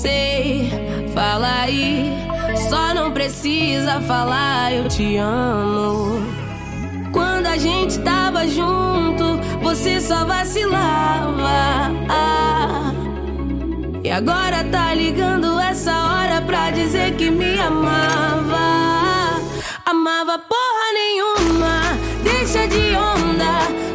Sei, fala aí. Só não precisa falar, eu te amo. Quando a gente tava junto, você só vacilava. E agora tá ligando essa hora pra dizer que me amava. Amava porra nenhuma, deixa de onda.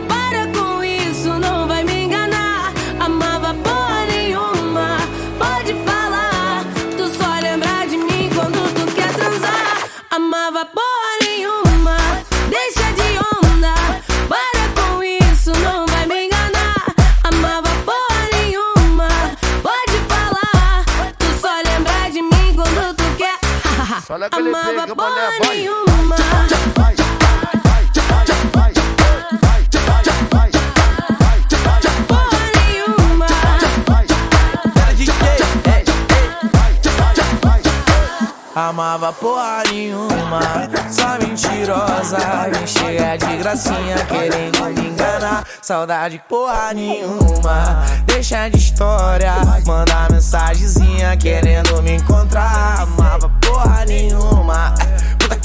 Fala com ele, pega. Amava porra nenhuma, só mentirosa. Me cheia de gracinha, querendo me enganar. Saudade porra nenhuma, deixa de história. Manda mensagenzinha, querendo me encontrar. Amava porra nenhuma,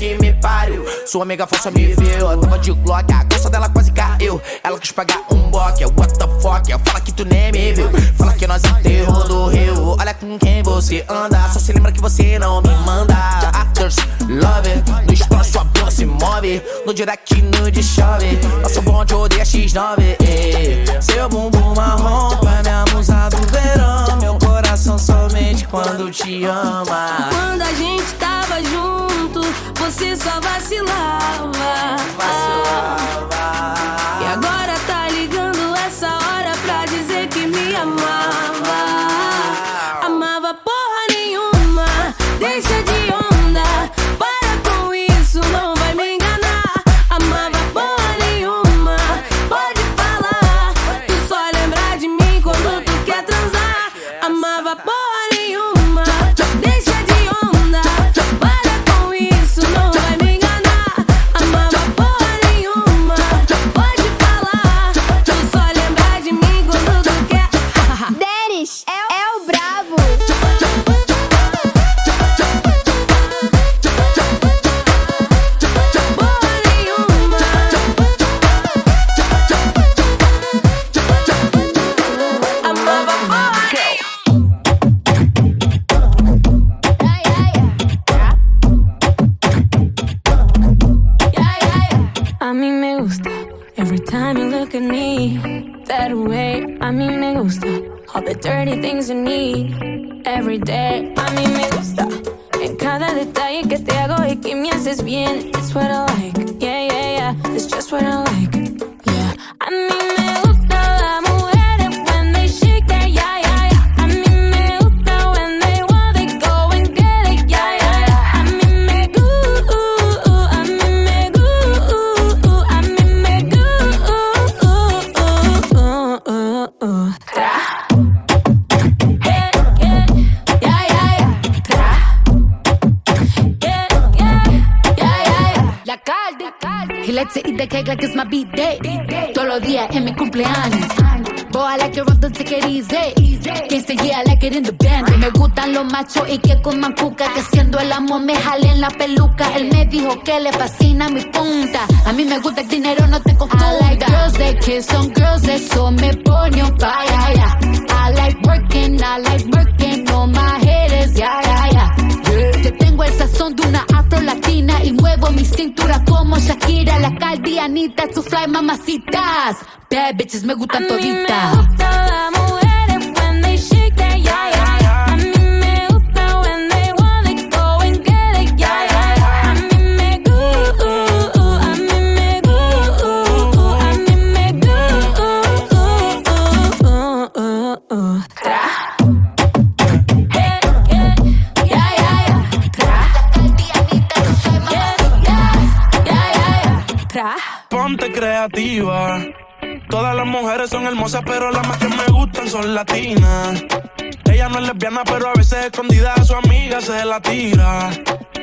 que me pariu. Sua amiga falsa me viu, eu tava de Glock, a calça dela quase caiu. Ela quis pagar um boque, what the fuck? Fala que tu nem me viu, fala que nós enterrou do rio. Olha com quem você anda, só se lembra que você não me manda. Actors, love it, no story sua bunda se move. No direct, no de chove, nosso bonde odeia X9. eh. Seu bumbum marrom pra minha musa do verão. Meu coração somente quando te ama. Quando a gente tava junto, você só vacilava. E agora tá ligando essa hora pra dizer que me. Amava fumava porra. He likes to eat the cake like it's my beat day. Todos los días en mi cumpleaños. Boy, I like it rough, don't take it easy. Quien se yeah, I like it in the band. Me gustan los machos y que coman cuca. Que siendo el amor me jalen la peluca. Él me dijo que le fascina mi punta. A mí me gusta el dinero, no te confunda. I like girls that kiss on girls, eso me pone on fire. yeah. I like working, I like working on my haters, yeah, yeah, yeah. Tengo el sazón de una afro latina y muevo mi cintura como Shakira, la caldianita, su fly mamacitas. Bad bitches me A gustan mí me toditas. gusta las mujeres when they shake that, yeah, yeah, yeah. Creativa. Todas las mujeres son hermosas, pero las más que me gustan son latinas. Ella no es lesbiana, pero a veces escondida a su amiga se la tira.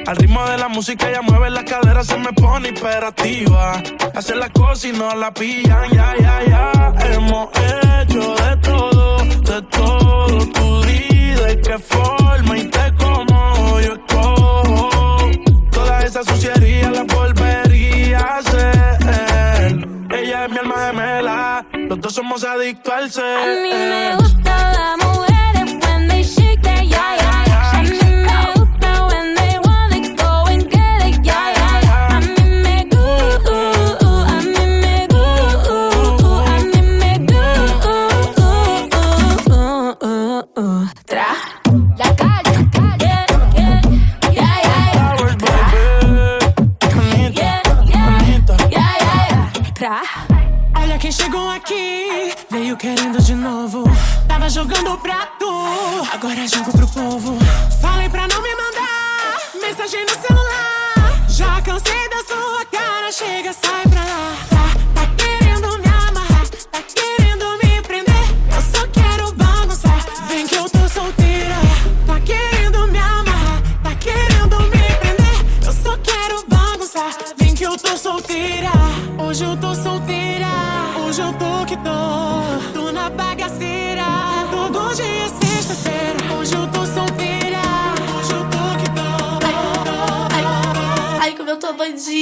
Al ritmo de la música ella mueve las caderas, se me pone imperativa. Hace las cosas y no la pillan, ya, ya, ya. Hemos hecho de todo, de todo. Somos adictos al ser. A mí me gusta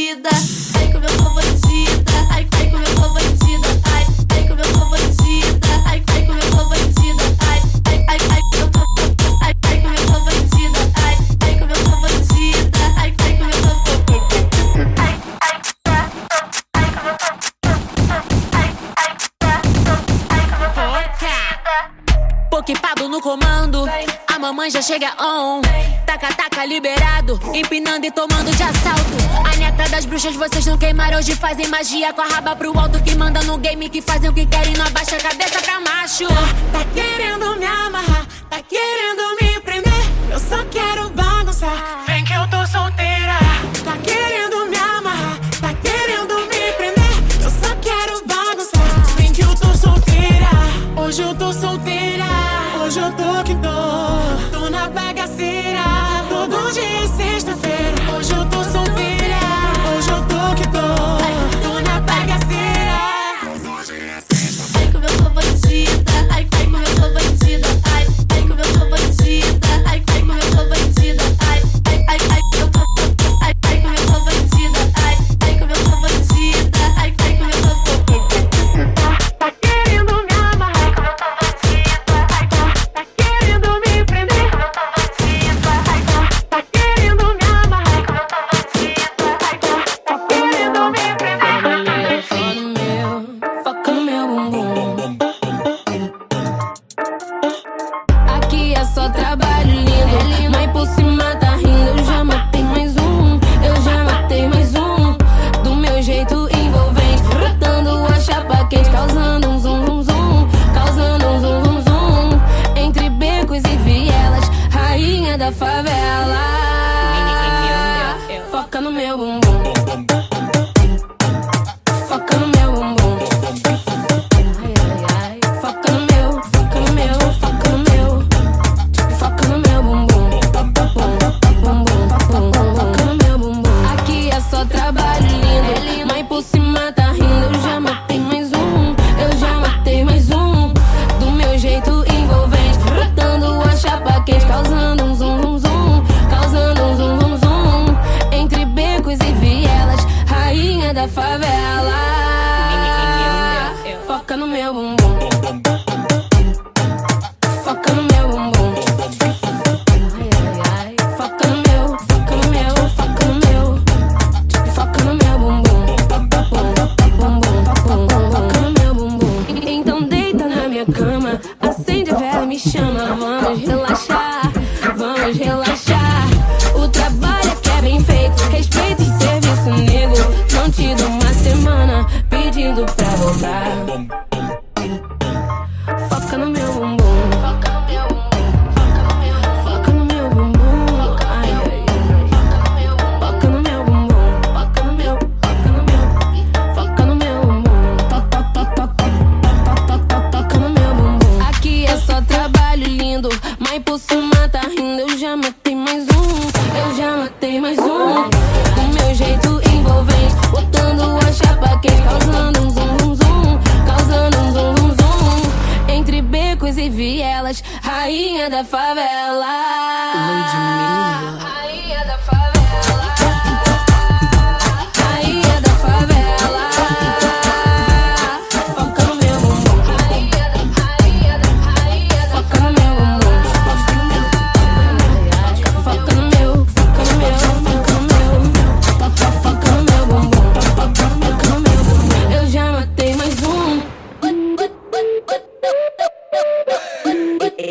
bandida. Ai, como eu tô bandida. Ai, ai, como eu tô bandida. Ai, ai, como eu tô bandida. Ai, ai, como eu tô bandida. Ai, ai, ai, ai, como eu tô. Ai, ai, como eu tô bandida. Ai, ai, como eu tô bandida. Ai, ai, como eu tô. Ai, ai, ai, como eu tô. Ai, ai, ai, como eu tô. Pokepado no comando, a mamãe já chega on. Taca, taca, liberado, empinando e tomando de assalto. A neta das bruxas, vocês não queimaram, hoje fazem magia com a raba pro alto. Que manda no game, que fazem o que querem, não abaixa a cabeça pra macho. Tá querendo me amarrar, tá querendo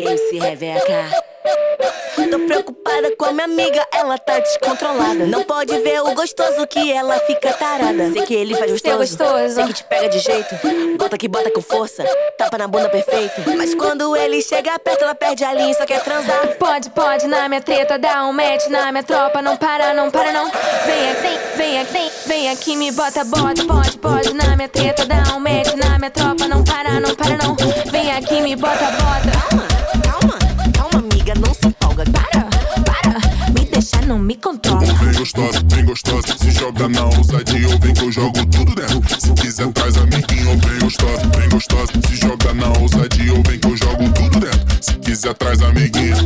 Esse Rebeca. Tô preocupada com a minha amiga, ela tá descontrolada. Não pode ver o gostoso que ela fica tarada. Sei que ele faz gostoso, gostoso. sei que te pega de jeito. Bota que bota com força, tapa na bunda perfeito. Mas quando ele chega perto, ela perde a linha e só quer transar. Pode, pode, na minha treta, dá um match na minha tropa, não para, não para, não. Vem aqui, vem, vem aqui, vem, vem aqui, me bota, bota, pode, pode, na minha treta, dá um match na minha tropa, não para, não para, não. Vem aqui, me bota, bota. Não me controla. Vem gostosa, vem gostosa, se joga na ousadia ou vem que eu jogo tudo dentro. Se quiser traz amiguinho, vem gostosa, vem gostosa, se joga na ousadia ou vem que eu jogo tudo dentro. Se quiser traz amiguinho.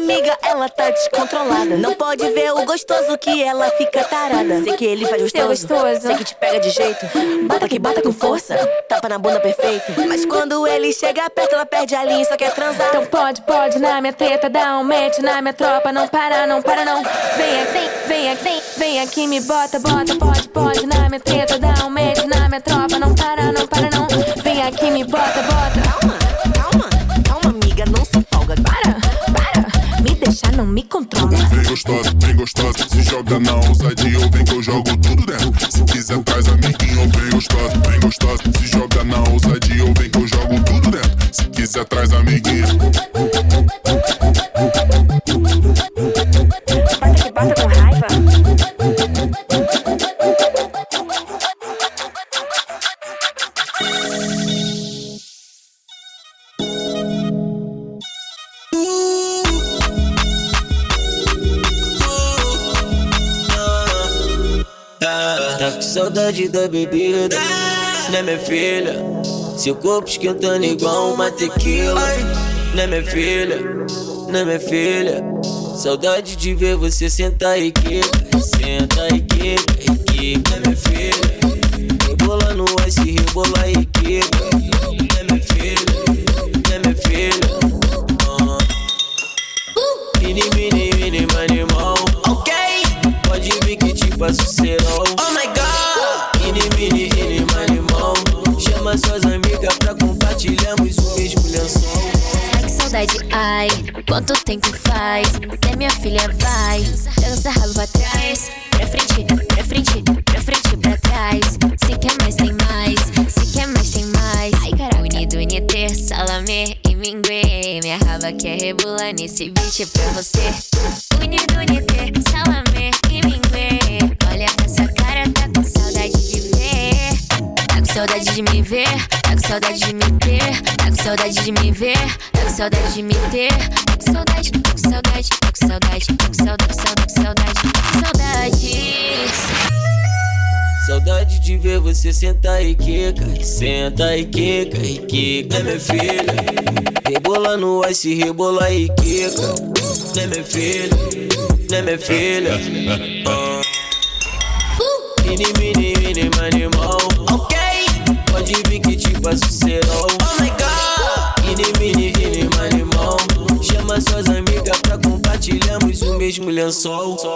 Amiga, ela tá descontrolada. Não pode ver o gostoso que ela fica tarada. Sei que ele faz gostoso, gostoso. sei que te pega de jeito. Bota que bota com força, tapa na bunda perfeito. Mas quando ele chega perto, ela perde a linha e só quer transar. Então pode, pode, na minha treta, dá um match na minha tropa, não para, não para, não. Vem aqui, vem, aqui, vem, aqui, me bota, bota, pode, pode, na minha treta, dá um match na minha joga na ousadia ou vem que eu jogo tudo dentro. Se quiser traz amiguinho, vem gostosa, vem gostosa, se joga na ousadia ou vem que eu jogo tudo dentro. Se quiser traz amiguinho. Né minha filha? Seu corpo esquentando igual uma tequila, né minha filha? Né minha filha? Saudade de ver você sentar e quica, senta e e né minha filha? Rebola no ice, rebola e tempo faz? É minha filha, vai, dança rabo pra trás, pra frente, pra frente, pra frente, pra trás. Se quer mais, tem mais, se quer mais, tem mais. Ai, caralho, unido, uniter, salamê e mingue. Minha raba quer rebolar nesse beat pra você. Unido, uniter, salamê e mingue. Saudade de me ver, tá com saudade de me ter, tá com saudade de me ver, tá com saudade de me ter, tá com saudade, tá com saudade, tá com saudade, tá com saudade, saudade, saudade, tá com saudades. Saudade de ver você sentar e quica, senta e quica, e quica, né minha filha? Rebola no ice, rebola e quica, né minha filha? Né minha filha? Ah. Mini, mini, mini, animal. Ok. Pode vir que te passo serol. Oh my god. Mini, mini, mini, animal. Chama suas amigas pra compartilharmos o mesmo lençol. Tá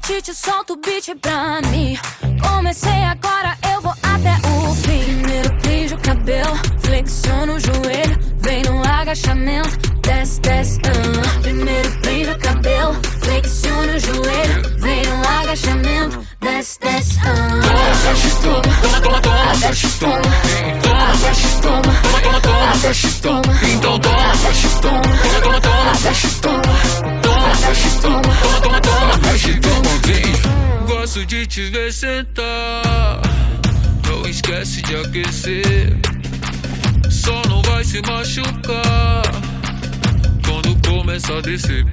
apetite, solta o beat pra mim. Comecei agora, eu vou até o fim. Primeiro prende o cabelo, flexiona o joelho. Vem no agachamento, desce, desce. ah. Primeiro prende o cabelo, flexiona o joelho. Vem no agachamento, desce, desce. ah. Desce, toma, toma, toma, toma. Desce, toma, toma, desce, toma, toma, toma, desce, toma. Então toma, desce, toma, toma, toma, desce, toma, toma, Gosto de te ver sentar. Não esquece de aquecer. Só não vai se machucar quando começa a descer.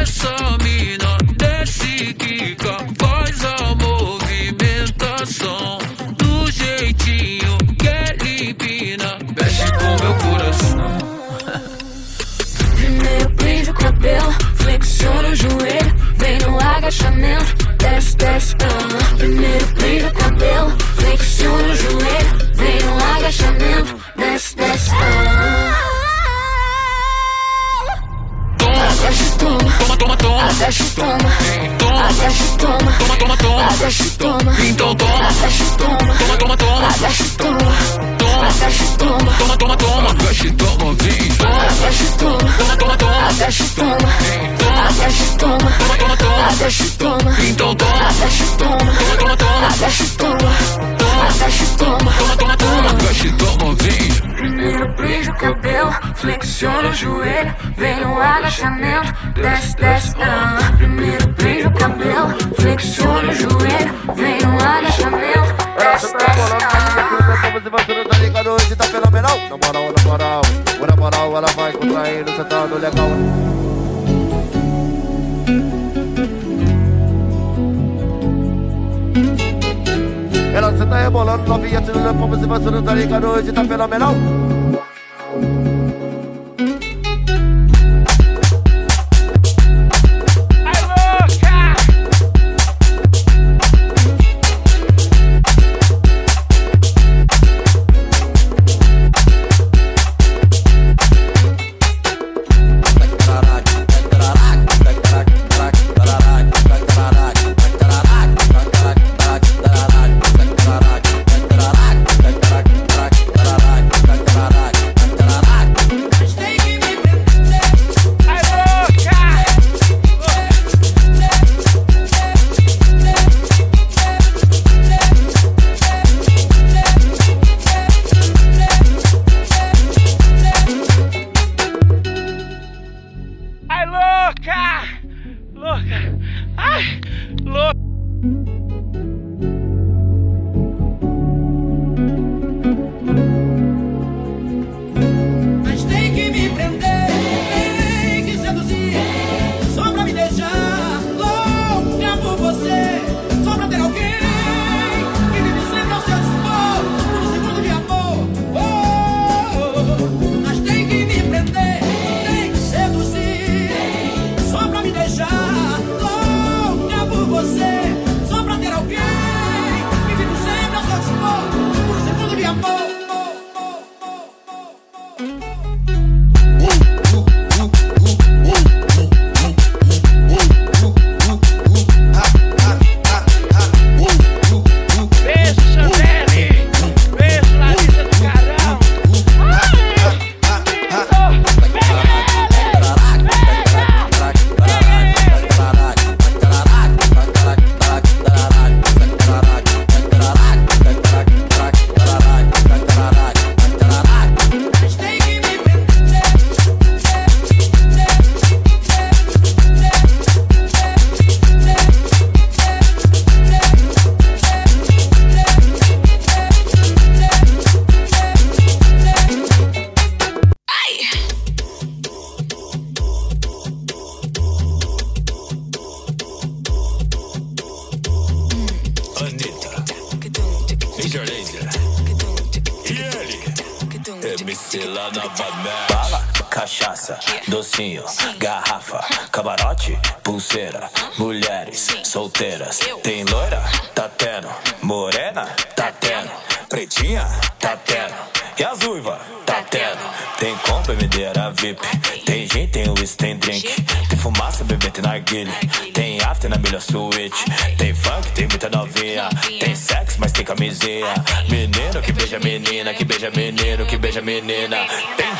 Essa mina desce, quica, faz a movimentação do jeitinho que ele empina. Mexe com meu coração. Flexiona o joelho, vem no agachamento, desce, desce, ah. Moral, moral, na moral, ela vai contraindo, sentando legal. Ela senta rebolando, novinha, tirando a pomba, você vai tá ligado? Hoje tá fenomenal.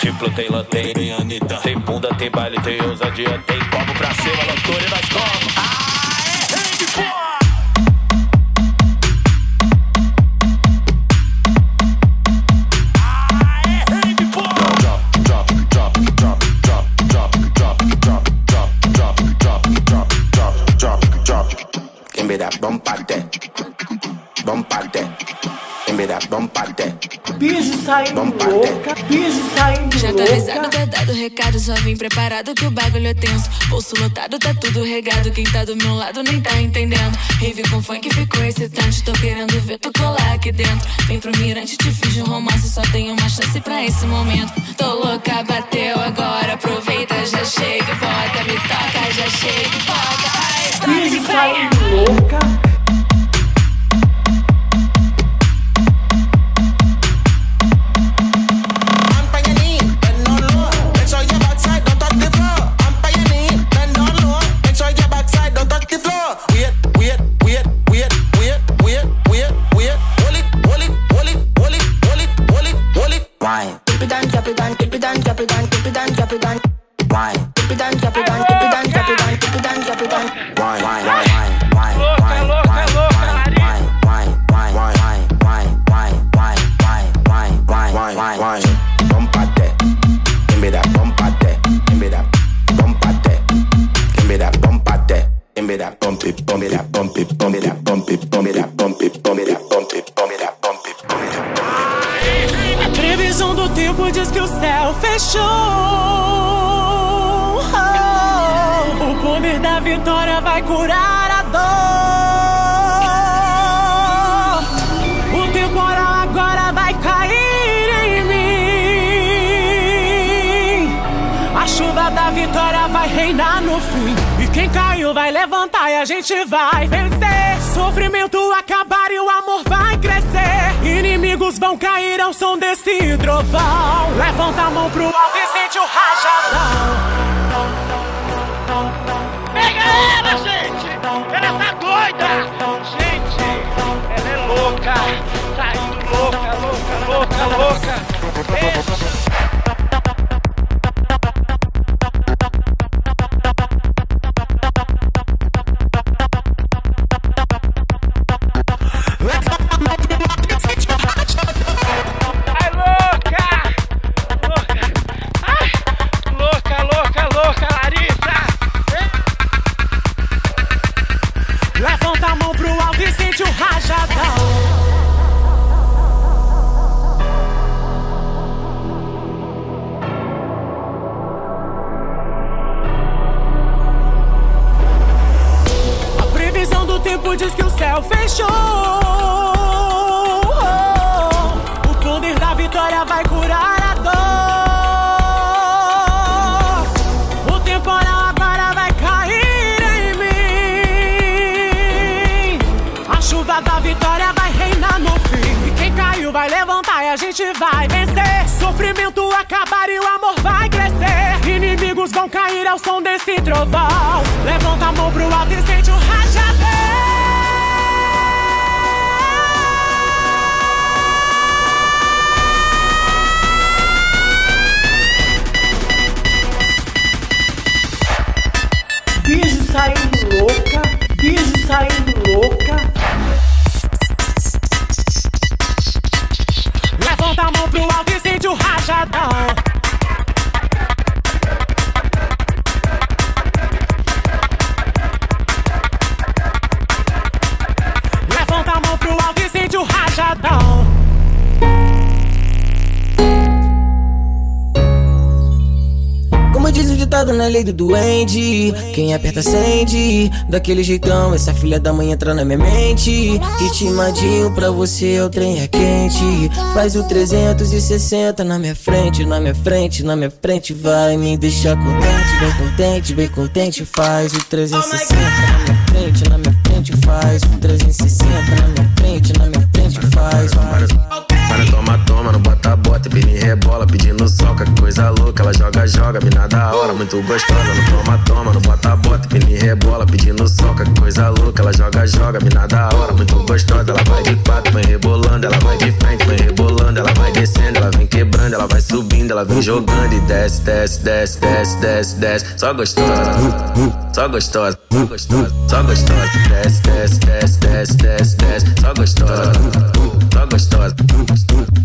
Tem diplo, tem lanterna, tem Anitta. Tem bunda, tem baile, tem ousadia. Tem copo pra cima, loucura e nós como. Ah, saindo louca, bicho saindo Já tá avisado, louca. tá dado o recado, só vim preparado que o bagulho é tenso. Bolso lotado, tá tudo regado. Quem tá do meu lado nem tá entendendo. Rave com funk ficou excitante. Tô querendo ver tu colar aqui dentro. Vem pro mirante, te fiz um romance. Só tenho uma chance pra esse momento. Tô louca, bateu agora. Aproveita, já chega e bota. Me toca, já chega e bota. Ai, vai, vai. saindo louca. Vai levantar e a gente vai vencer. Sofrimento acabar e o amor vai crescer. Inimigos vão cair ao som desse trovão. Levanta a mão pro alto e sente o rajadão. Pega ela, gente! Ela tá doida! Gente, ela é louca! Saindo louca, louca, louca, louca! Ai, na lei do duende. Quem aperta acende. Daquele jeitão essa filha da mãe entra na minha mente. Ritmadinho pra você o trem é quente. Faz o 360 na minha frente Na minha frente, na minha frente. Vai me deixar contente, bem contente, bem contente. Faz o 360 na minha frente, na minha frente. Faz o 360 na minha frente, na minha frente. Faz, gosta, Bini rebola, pedindo soca, que coisa louca. Ela joga, joga, mina da hora, muito gostosa. Não toma, toma, não bota, bota, Bini rebola, pedindo soca, que coisa louca. Ela joga, joga, mina da hora, muito gostosa. Ela vai de quatro, vem rebolando, ela vai de frente, vem rebolando, ela vai descendo, ela vem quebrando, ela vai subindo, ela vem jogando e desce, desce, desce, desce, desce, desce. Só gostosa, só gostosa, só gostosa, só gostosa. Desce, desce, desce, desce, desce, desce, só gostosa, só gostosa,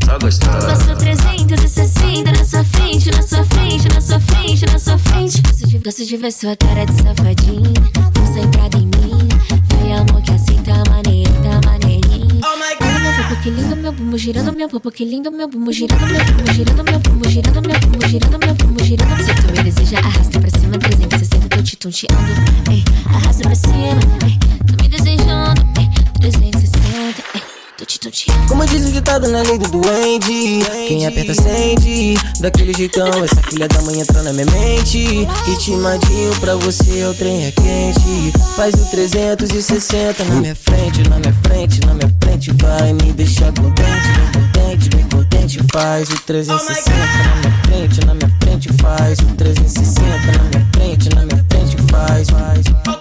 só gostosa. Faço 360 na sua frente, na sua frente, na sua frente, na sua frente. Gosto de, gosto de ver sua cara de safadinha. Força entrada em mim. Vai amor que assim tá maneiro, tá maneirinho. Oh my God. Meu popo, que lindo meu bumbum, girando meu popo, que lindo meu bumbum, girando meu bumbum, girando meu bumbum, girando meu bumbum, girando meu bumbum, girando. Se tu me deseja, arrasta pra cima, 360, tô te tonteando. Ei, arrasta pra cima, ei, tô me desejando, ei, 360, ei. Tonteando. Como diz o ditado na lei do duende? Quem aperta sente Daquele jeitão Essa filha da mãe entrou na minha mente. Ritmadinho pra você o trem é quente. Faz o 360 na minha frente Na minha frente, na minha frente. Vai me deixar contente, bem contente Faz o 360 na minha frente Na minha frente. Faz o 360 Na minha frente, na minha frente. Faz, faz,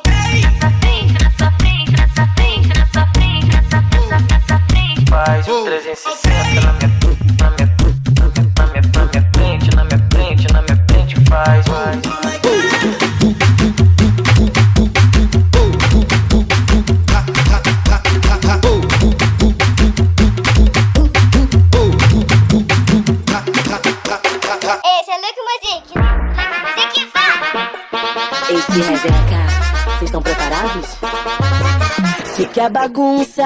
faz. Faz Quer bagunça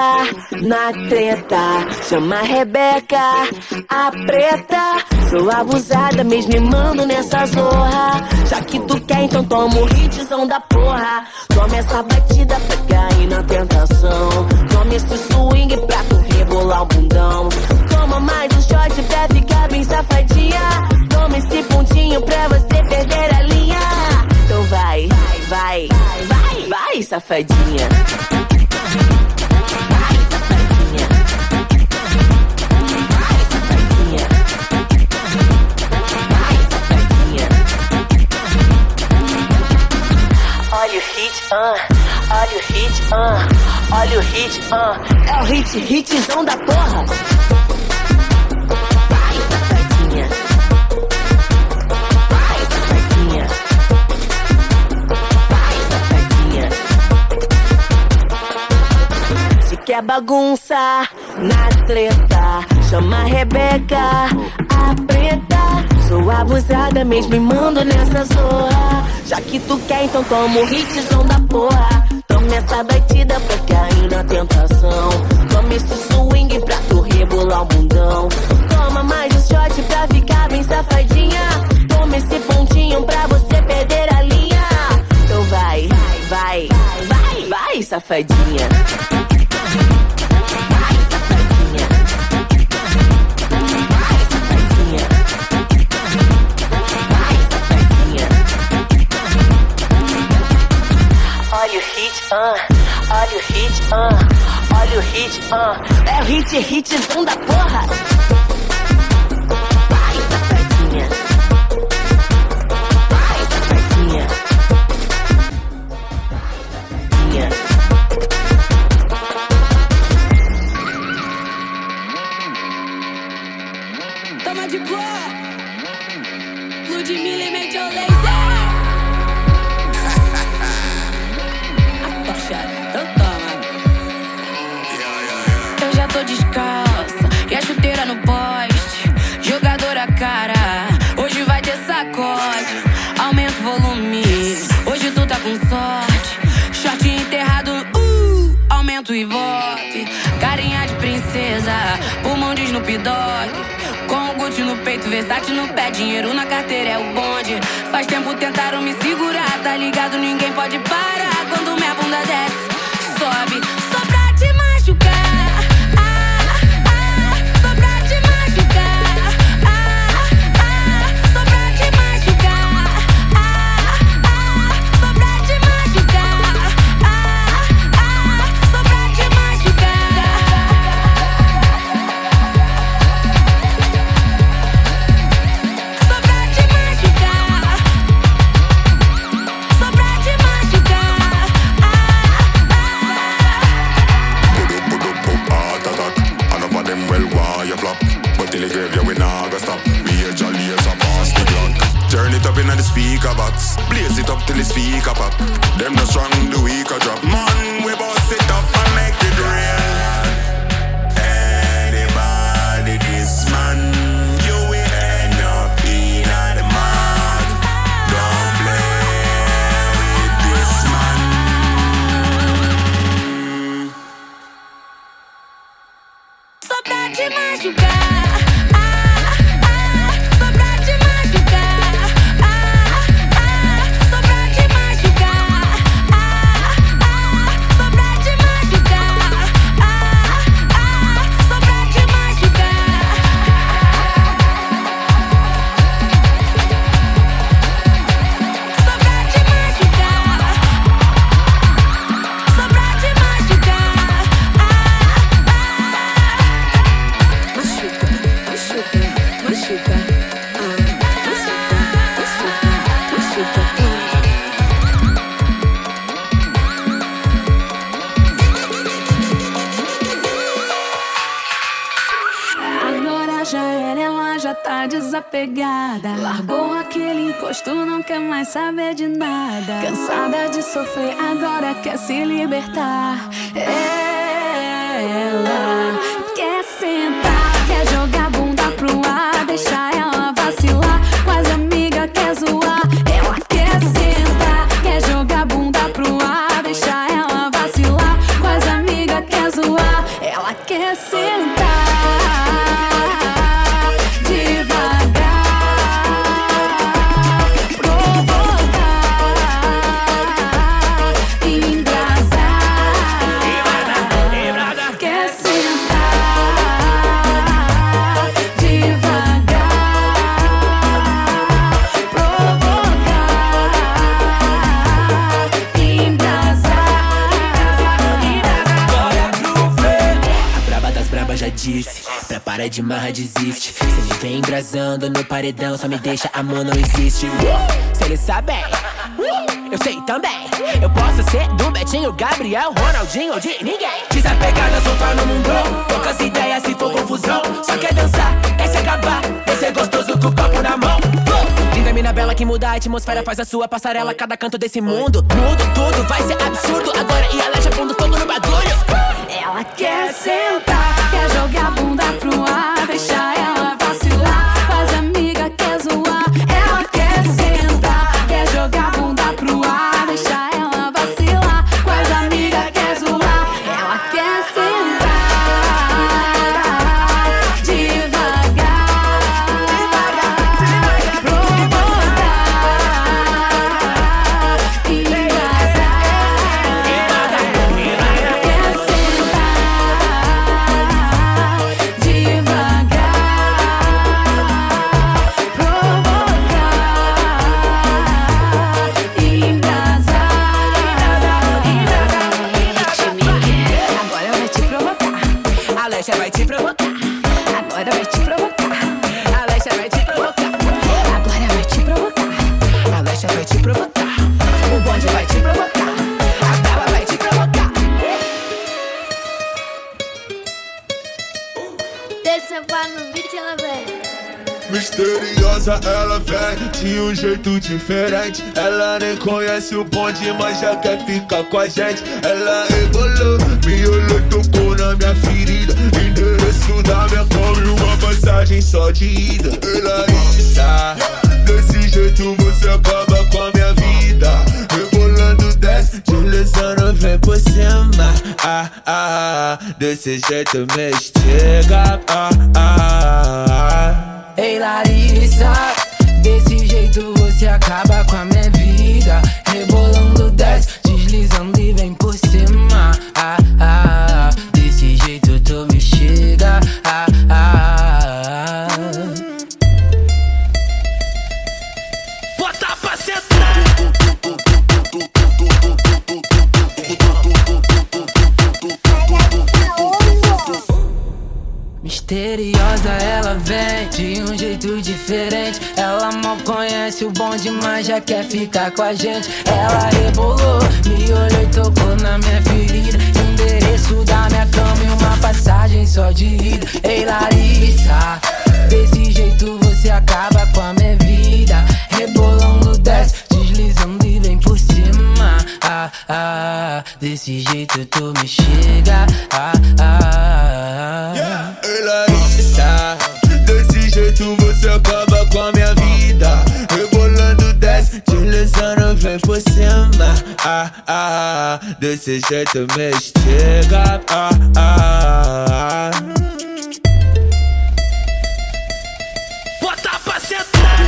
na treta, chama a Rebeca, a preta. Sou abusada, mesmo me mando nessa zorra. Já que tu quer, então toma o hitzão da porra. Toma essa batida hit, hitzão da porra. Vai, safadinha. Vai, safadinha. Vai, safadinha. Se quer bagunça na treta, chama a Rebeca, a preta. Sou abusada mesmo e mando nessa zorra. Já que tu quer, então toma o hitzão da porra. Toma essa batida cair na tentação. Toma esse swing pra tu rebolar o bundão. Toma mais um shot pra ficar bem safadinha. Toma esse pontinho pra você perder a linha. Então vai, vai, vai, vai, vai, safadinha. Ah, olha o hit, ah, é o hit, hitzão da porra. Largou aquele encosto, não quer mais saber de nada. Cansada de sofrer, agora quer se libertar. Ela quer sentar, de marra desiste. Se ele vem embrasando no paredão Só me deixa, amor não existe. Se ele sabe Eu sei também. Eu posso ser do Betinho, Gabriel, Ronaldinho ou de ninguém. Desapegada, soltar no mundo Poucas ideias se for confusão. Só quer dançar, quer se acabar. Quer ser gostoso com o copo na mão. Linda mina bela que muda a atmosfera Faz a sua passarela, cada canto desse mundo. Mudo tudo, vai ser absurdo. Agora e ela já pondo fogo no bagulho. Ela quer sentar, quer jogar bunda pro ar, Misteriosa ela vem de um jeito diferente. Ela nem conhece o bonde, mas já quer ficar com a gente. Ela rebolou, me olhou, tocou na minha ferida. Endereço da minha cama e uma passagem só de ida. Ela está, desse jeito você acaba com a minha vida desce, deslizando vem por cima ah, ah, ah, Desse jeito me estiga ah, ah, ah. Ei Larissa, desse jeito você acaba com a minha vida. Rebolando Ela mal conhece o bom demais, já quer ficar com a gente. Ela rebolou, me olhou e tocou na minha ferida. Endereço da minha cama e uma passagem só de ida. Ei, Larissa, desse jeito você acaba com a minha vida. Rebolando, desce, deslizando e vem por cima. Ah, ah, desse jeito tu me chega. Ah, ah, ah. Yeah. Ei, Larissa. Por cima ah, ah, ah. Desse jeito me chega ah, ah, ah. Bota pra sentar.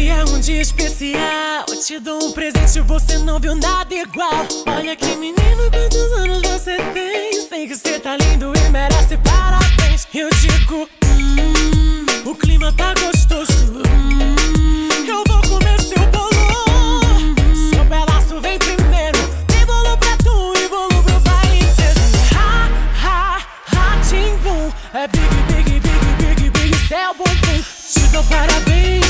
Hoje é um dia especial. Eu te dou um presente, você não viu nada igual. Olha que menino, quantos anos você tem? Sei que você tá lindo e merece parabéns. Eu digo, hum, o clima tá gostoso. Hum, eu vou comer seu bolo. Seu pedaço vem primeiro. Tem bolo pra tu e bolo pro baile inteiro. Ha, ha, ha, tim, bum. É big, big, big, big, big, céu, bum, bum. Te dou parabéns.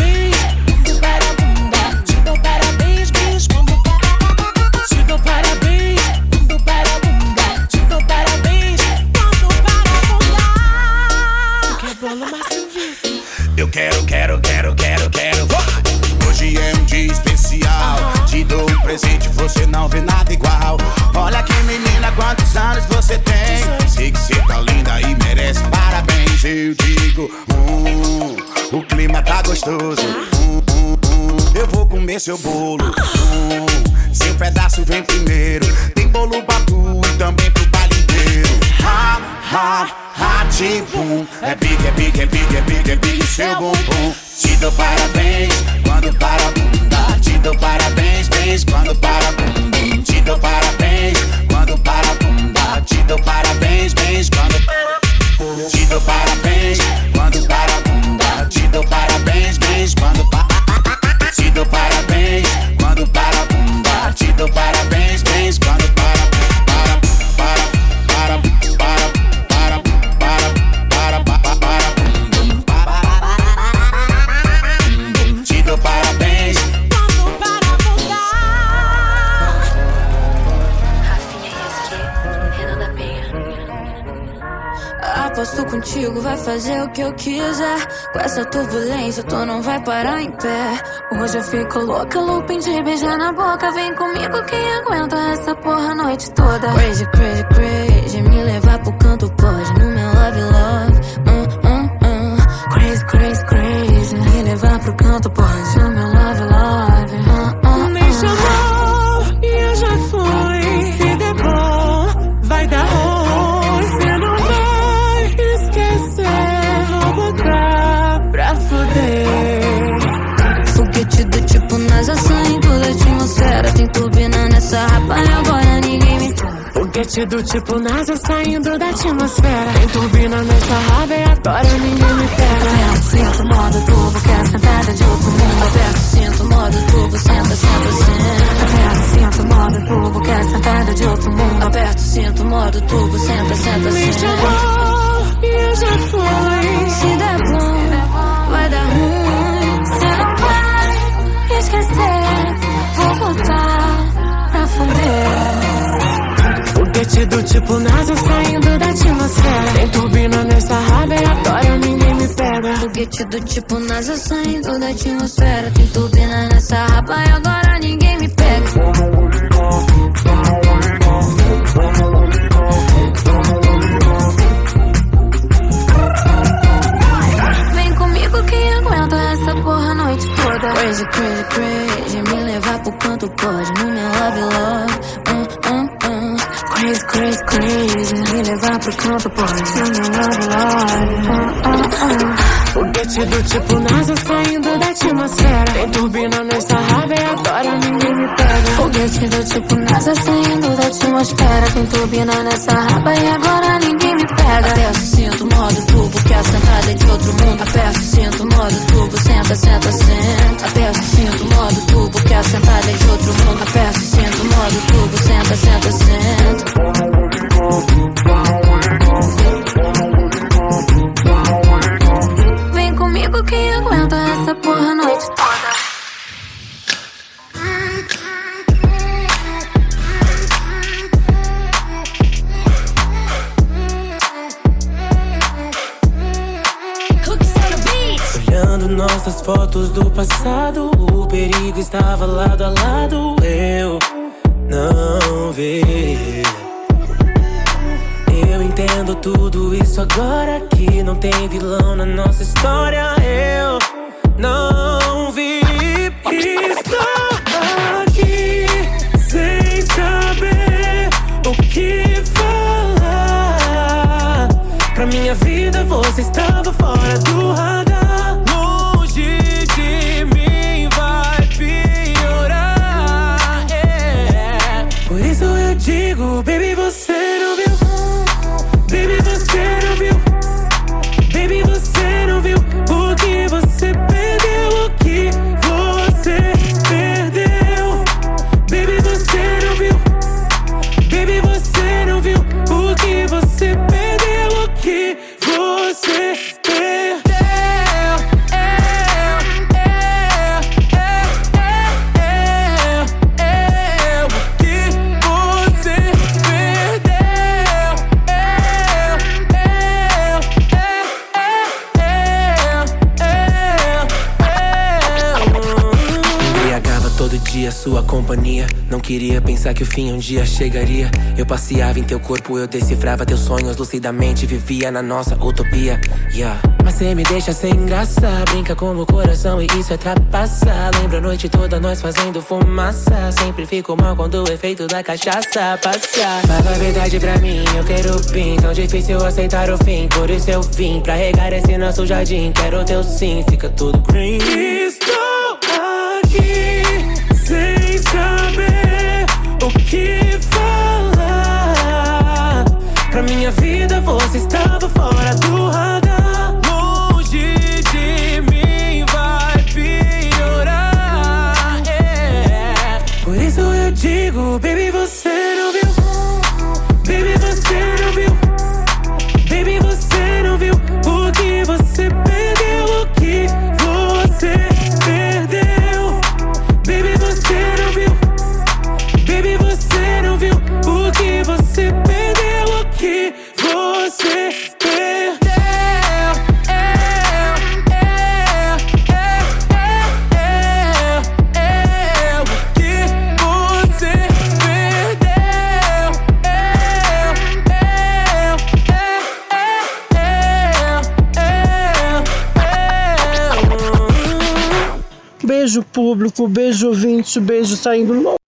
seu bolo. Contigo, vai fazer o que eu quiser. Com essa turbulência, tu não vai parar em pé. Hoje eu fico louca, looping de beijar na boca. Vem comigo, quem aguenta essa porra a noite toda. Crazy, crazy, crazy. Me levar pro canto pode, no meu love, love. Hum, hum, hum. Crazy, crazy, crazy. Me levar pro canto pode, Do tipo NASA saindo da atmosfera. Tem turbina nessa raba e agora ninguém me pega. Sinto modo turbo, quer sentada de outro mundo. Aperta, sinto modo turbo, senta, senta, senta. Aperta, sinto modo turbo, quer sentada de outro mundo. Aperta, sinto modo turbo, senta, senta, Me senta. chamou e eu já fui. Se der bom, vai dar ruim. Cê não vai esquecer. Vou voltar pra fuder. Do tipo NASA saindo da atmosfera. Tem turbina nessa raba e agora ninguém me pega. Foguete do tipo NASA saindo da atmosfera. Tem turbina nessa raba e agora ninguém me hum, hum. Foguete do tipo NASA saindo da atmosfera. Tem turbina nessa raba e agora ninguém me pega. Foguete do tipo NASA saindo da atmosfera. Tem turbina nessa raba e agora ninguém me pega. Aperto, sinto modo turbo, quer sentada de outro mundo. Aperto, sinto modo turbo, senta, senta, senta. Aperto, sinto modo turbo, quer sentada de outro mundo. Aperto, sinto modo turbo, senta, senta, senta. Agora. Que não tem vilão na nossa história. Eu não vi. Estou aqui sem saber o que falar. Pra minha vida você estava fora do radar. Que o fim um dia chegaria. Eu passeava em teu corpo, eu decifrava teus sonhos lucidamente. Vivia na nossa utopia. Yeah. Mas cê me deixa sem graça. Brinca com o coração e isso é trapaça. Lembra a noite toda nós fazendo fumaça. Sempre fico mal quando o efeito da cachaça passa. Fala a verdade pra mim, eu quero pin. Tão difícil aceitar o fim. Por isso eu vim pra regar esse nosso jardim. Quero teu sim, fica tudo green. Beijo público, beijo ouvinte, beijo saindo louco.